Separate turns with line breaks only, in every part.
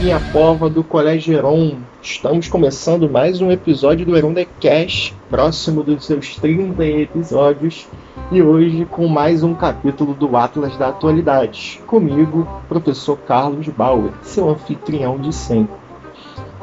Minha pova do Colégio Heron. Estamos começando mais um episódio do Heron The Cash, próximo dos seus 30 episódios, e hoje com mais um capítulo do Atlas da Atualidade. Comigo, professor Carlos Bauer, seu anfitrião de sempre.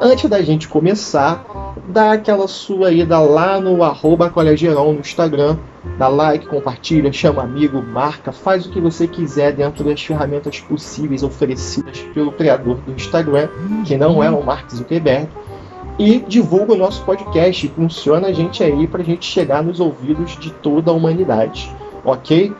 Antes da gente começar, dá aquela sua ida lá no arroba Colegião no Instagram, dá like, compartilha, chama amigo, marca, faz o que você quiser dentro das ferramentas possíveis oferecidas pelo criador do Instagram, que não é o Mark Zuckerberg, e divulga o nosso podcast, funciona a gente aí para a gente chegar nos ouvidos de toda a humanidade, ok?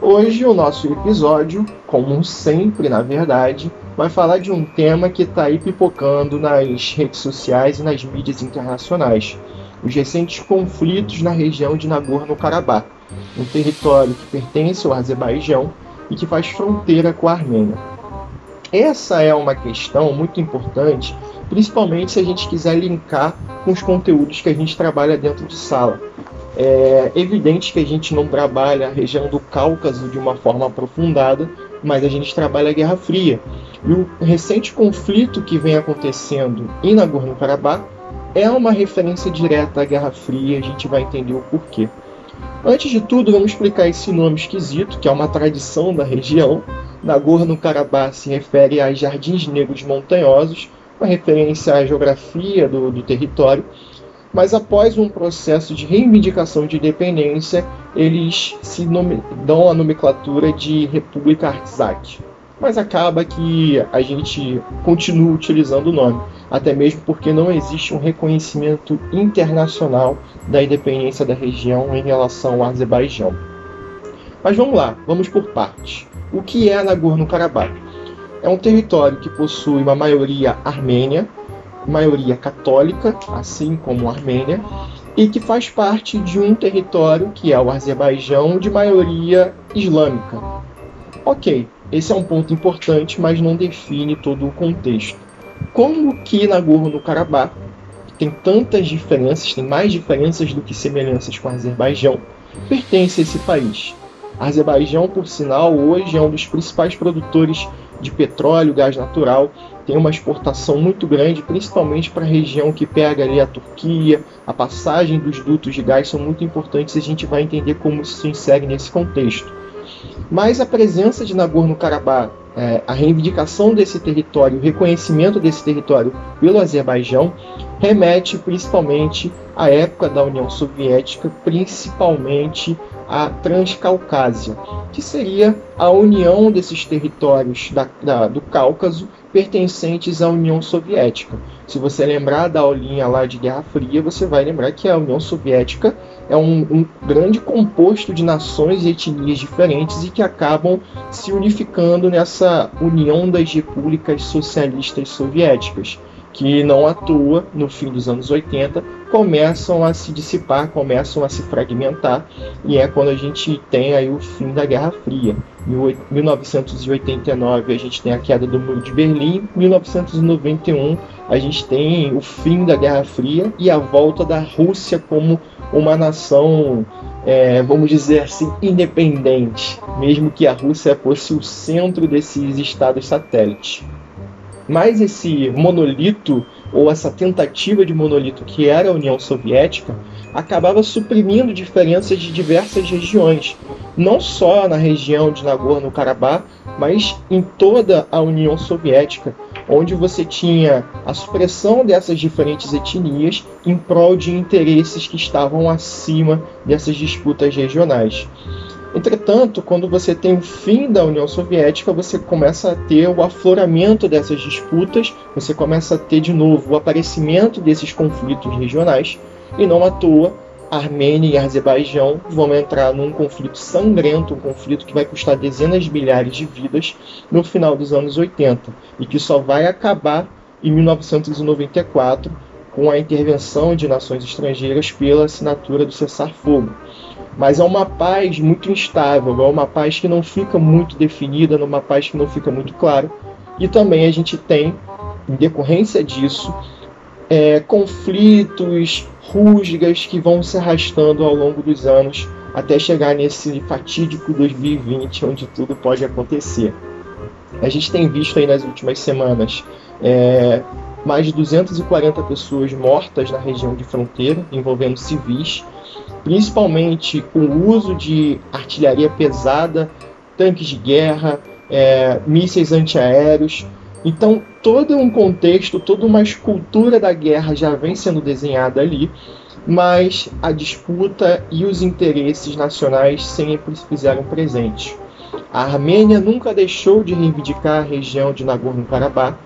Hoje o nosso episódio, como sempre na verdade, vai falar de um tema que está aí pipocando nas redes sociais e nas mídias internacionais: os recentes conflitos na região de Nagorno-Karabakh, um território que pertence ao Azerbaijão e que faz fronteira com a Armênia. Essa é uma questão muito importante, principalmente se a gente quiser linkar com os conteúdos que a gente trabalha dentro de sala. É evidente que a gente não trabalha a região do Cáucaso de uma forma aprofundada, mas a gente trabalha a Guerra Fria. E o recente conflito que vem acontecendo em Nagorno-Karabakh é uma referência direta à Guerra Fria, a gente vai entender o porquê. Antes de tudo, vamos explicar esse nome esquisito, que é uma tradição da região. Nagorno-Karabakh se refere a jardins negros montanhosos, uma referência à geografia do, do território, mas após um processo de reivindicação de independência, eles se nome, dão a nomenclatura de República Artsakh mas acaba que a gente continua utilizando o nome, até mesmo porque não existe um reconhecimento internacional da independência da região em relação ao Azerbaijão. Mas vamos lá, vamos por partes. O que é Nagorno-Karabakh? É um território que possui uma maioria armênia, maioria católica, assim como a Armênia, e que faz parte de um território que é o Azerbaijão de maioria islâmica. Ok, esse é um ponto importante, mas não define todo o contexto. Como que Nagorno-Karabakh tem tantas diferenças, tem mais diferenças do que semelhanças com o Azerbaijão, pertence a esse país. A Azerbaijão, por sinal, hoje é um dos principais produtores de petróleo, gás natural, tem uma exportação muito grande, principalmente para a região que pega ali a Turquia, a passagem dos dutos de gás são muito importantes e a gente vai entender como isso se insere nesse contexto. Mas a presença de Nagorno-Karabakh, é, a reivindicação desse território, o reconhecimento desse território pelo Azerbaijão, remete principalmente à época da União Soviética, principalmente a Transcaucásia, que seria a união desses territórios da, da, do Cáucaso pertencentes à União Soviética. Se você lembrar da aulinha lá de Guerra Fria, você vai lembrar que a União Soviética é um, um grande composto de nações e etnias diferentes e que acabam se unificando nessa união das repúblicas socialistas soviéticas que não à toa, no fim dos anos 80, começam a se dissipar, começam a se fragmentar, e é quando a gente tem aí o fim da Guerra Fria. Em 1989 a gente tem a queda do Muro de Berlim, em 1991 a gente tem o fim da Guerra Fria e a volta da Rússia como uma nação, é, vamos dizer assim, independente, mesmo que a Rússia fosse o centro desses estados satélites. Mas esse monolito, ou essa tentativa de monolito que era a União Soviética, acabava suprimindo diferenças de diversas regiões, não só na região de Nagorno-Karabakh, mas em toda a União Soviética, onde você tinha a supressão dessas diferentes etnias em prol de interesses que estavam acima dessas disputas regionais. Entretanto, quando você tem o fim da União Soviética, você começa a ter o afloramento dessas disputas, você começa a ter de novo o aparecimento desses conflitos regionais, e não à toa Armênia e Azerbaijão vão entrar num conflito sangrento, um conflito que vai custar dezenas de milhares de vidas no final dos anos 80 e que só vai acabar em 1994 com a intervenção de nações estrangeiras pela assinatura do cessar-fogo mas é uma paz muito instável, é uma paz que não fica muito definida, é uma paz que não fica muito clara. E também a gente tem, em decorrência disso, é, conflitos, rusgas que vão se arrastando ao longo dos anos até chegar nesse fatídico 2020, onde tudo pode acontecer. A gente tem visto aí nas últimas semanas é, mais de 240 pessoas mortas na região de fronteira, envolvendo civis, principalmente com o uso de artilharia pesada, tanques de guerra, é, mísseis antiaéreos. Então, todo um contexto, toda uma escultura da guerra já vem sendo desenhada ali, mas a disputa e os interesses nacionais sempre se fizeram presentes. A Armênia nunca deixou de reivindicar a região de Nagorno-Karabakh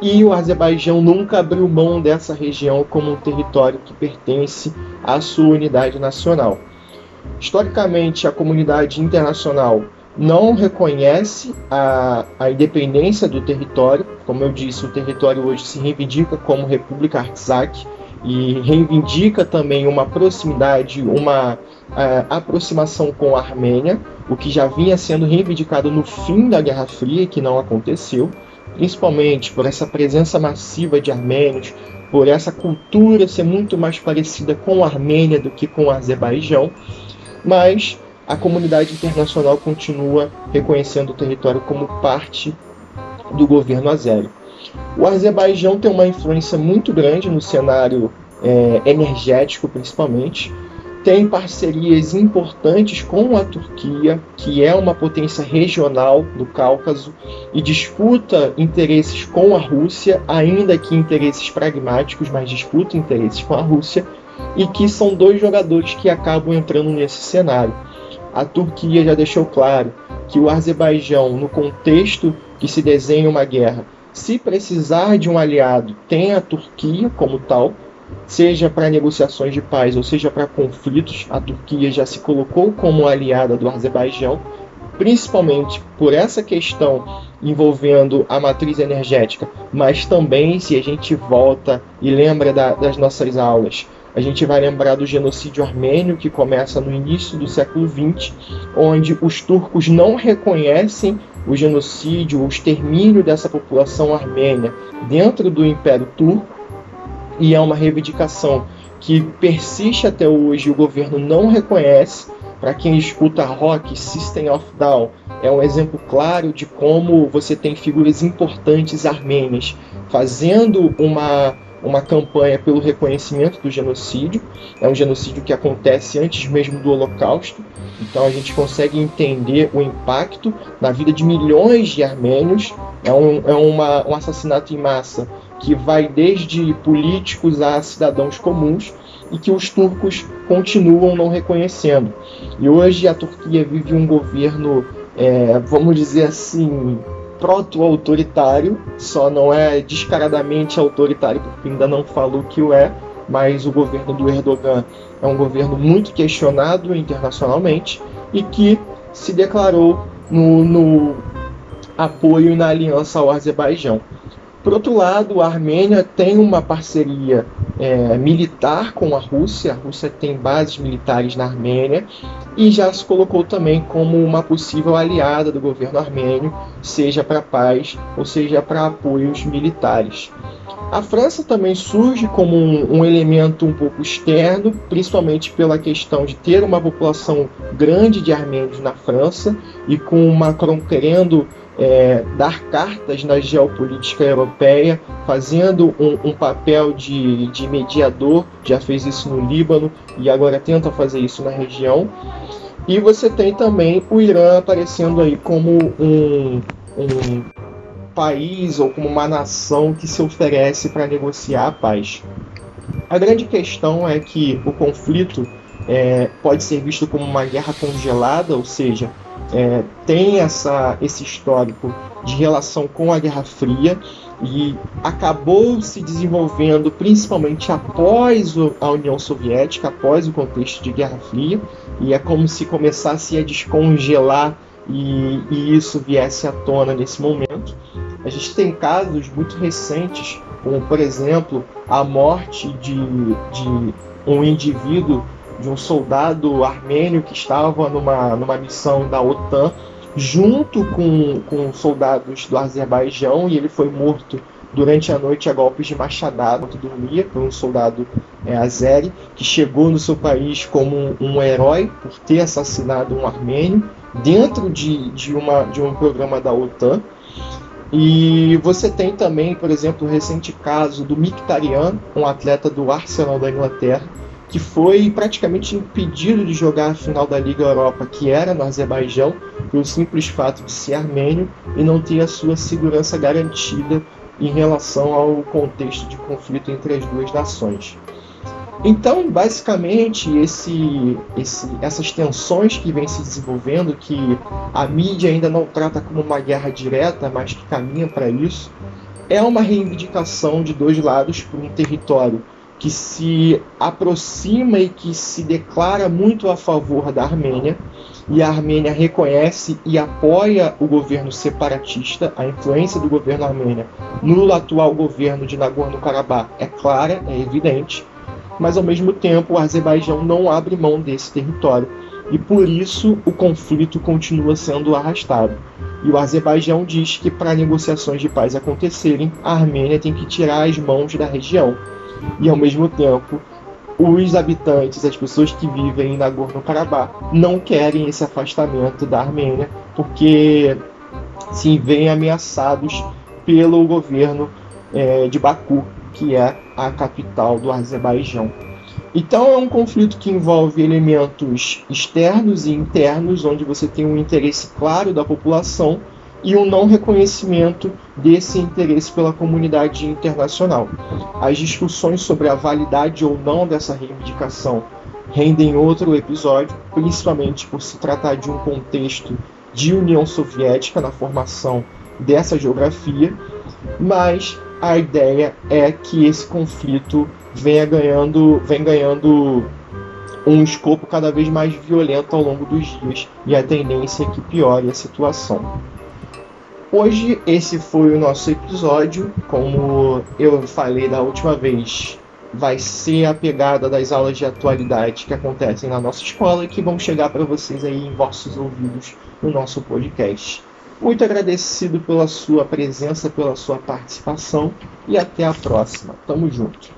e o Azerbaijão nunca abriu mão dessa região como um território que pertence à sua unidade nacional. Historicamente, a comunidade internacional não reconhece a, a independência do território. Como eu disse, o território hoje se reivindica como República Artsakh e reivindica também uma proximidade, uma uh, aproximação com a Armênia, o que já vinha sendo reivindicado no fim da Guerra Fria, que não aconteceu, principalmente por essa presença massiva de armênios, por essa cultura ser muito mais parecida com a Armênia do que com o Azerbaijão, mas a comunidade internacional continua reconhecendo o território como parte do governo azério. O Azerbaijão tem uma influência muito grande no cenário é, energético, principalmente. Tem parcerias importantes com a Turquia, que é uma potência regional do Cáucaso, e disputa interesses com a Rússia, ainda que interesses pragmáticos, mas disputa interesses com a Rússia, e que são dois jogadores que acabam entrando nesse cenário a Turquia já deixou claro que o Azerbaijão, no contexto que se desenha uma guerra, se precisar de um aliado, tem a Turquia como tal, seja para negociações de paz ou seja para conflitos, a Turquia já se colocou como aliada do Azerbaijão, principalmente por essa questão envolvendo a matriz energética, mas também se a gente volta e lembra da, das nossas aulas a gente vai lembrar do genocídio armênio, que começa no início do século XX, onde os turcos não reconhecem o genocídio, o extermínio dessa população armênia dentro do Império Turco, e é uma reivindicação que persiste até hoje, o governo não reconhece. Para quem escuta rock, System of Down é um exemplo claro de como você tem figuras importantes armênias fazendo uma uma campanha pelo reconhecimento do genocídio. É um genocídio que acontece antes mesmo do Holocausto. Então a gente consegue entender o impacto na vida de milhões de armênios. É um, é uma, um assassinato em massa que vai desde políticos a cidadãos comuns e que os turcos continuam não reconhecendo. E hoje a Turquia vive um governo, é, vamos dizer assim, proto-autoritário, só não é descaradamente autoritário, porque ainda não falou que o é, mas o governo do Erdogan é um governo muito questionado internacionalmente e que se declarou no, no apoio na aliança ao Azerbaijão. Por outro lado, a Armênia tem uma parceria é, militar com a Rússia. A Rússia tem bases militares na Armênia e já se colocou também como uma possível aliada do governo armênio, seja para paz ou seja para apoios militares. A França também surge como um, um, elemento um pouco externo, principalmente pela questão de ter uma população grande de armênios na França e com Macron querendo é, dar cartas na geopolítica europeia, fazendo um, um papel de, de, mediador, já fez isso no Líbano e agora tenta fazer isso na região. E você tem também o Irã aparecendo aí como um, um país ou como uma nação que se oferece para negociar a paz. A grande questão é que o conflito é, pode ser visto como uma guerra congelada, ou seja, é, tem essa, esse histórico de relação com a Guerra Fria e acabou se desenvolvendo principalmente após a União Soviética, após o contexto de Guerra Fria, e é como se começasse a descongelar e, e isso viesse à tona nesse momento. A gente tem casos muito recentes, como por exemplo a morte de, de um indivíduo de um soldado armênio que estava numa, numa missão da OTAN junto com, com soldados do Azerbaijão e ele foi morto durante a noite a golpes de machadada. Enquanto dormia por um soldado é, azeri que chegou no seu país como um, um, herói por ter assassinado um armênio dentro de, de, uma, de um programa da OTAN. E você tem também, por exemplo, o recente caso do Mkhitaryan, um atleta do Arsenal da Inglaterra, que foi praticamente impedido de jogar a final da Liga Europa, que era no Azerbaijão, pelo simples fato de ser armênio e não ter a sua segurança garantida em relação ao contexto de conflito entre as duas nações. Então, basicamente, esse, esse, essas tensões que vêm se desenvolvendo, que a mídia ainda não trata como uma guerra direta, mas que caminha para isso, é uma reivindicação de dois lados por um território que se aproxima e que se declara muito a favor da Armênia, e a Armênia reconhece e apoia o governo separatista, a influência do governo armênio no atual governo de Nagorno-Karabakh é clara, é evidente, mas ao mesmo tempo o Azerbaijão não abre mão desse território e por isso o conflito continua sendo arrastado. E o Azerbaijão diz que para negociações de paz acontecerem, a Armênia tem que tirar as mãos da região. E ao mesmo tempo, os habitantes, as pessoas que vivem em Nagorno-Karabakh, não querem esse afastamento da Armênia, porque se veem ameaçados pelo governo é, de Baku, que é a capital do Azerbaijão. Então é um conflito que envolve elementos externos e internos, onde você tem um interesse claro da população e um não reconhecimento desse interesse pela comunidade internacional. As discussões sobre a validade ou não dessa reivindicação rendem outro episódio, principalmente por se tratar de um contexto de União Soviética na formação dessa geografia, mas a ideia é que esse conflito venha ganhando, vem ganhando um escopo cada vez mais violento ao longo dos dias e a tendência é que piore a situação. Hoje esse foi o nosso episódio, como eu falei da última vez, vai ser a pegada das aulas de atualidade que acontecem na nossa escola e que vão chegar para vocês aí em vossos ouvidos no nosso podcast. Muito agradecido pela sua presença, pela sua participação e até a próxima. Tamo junto.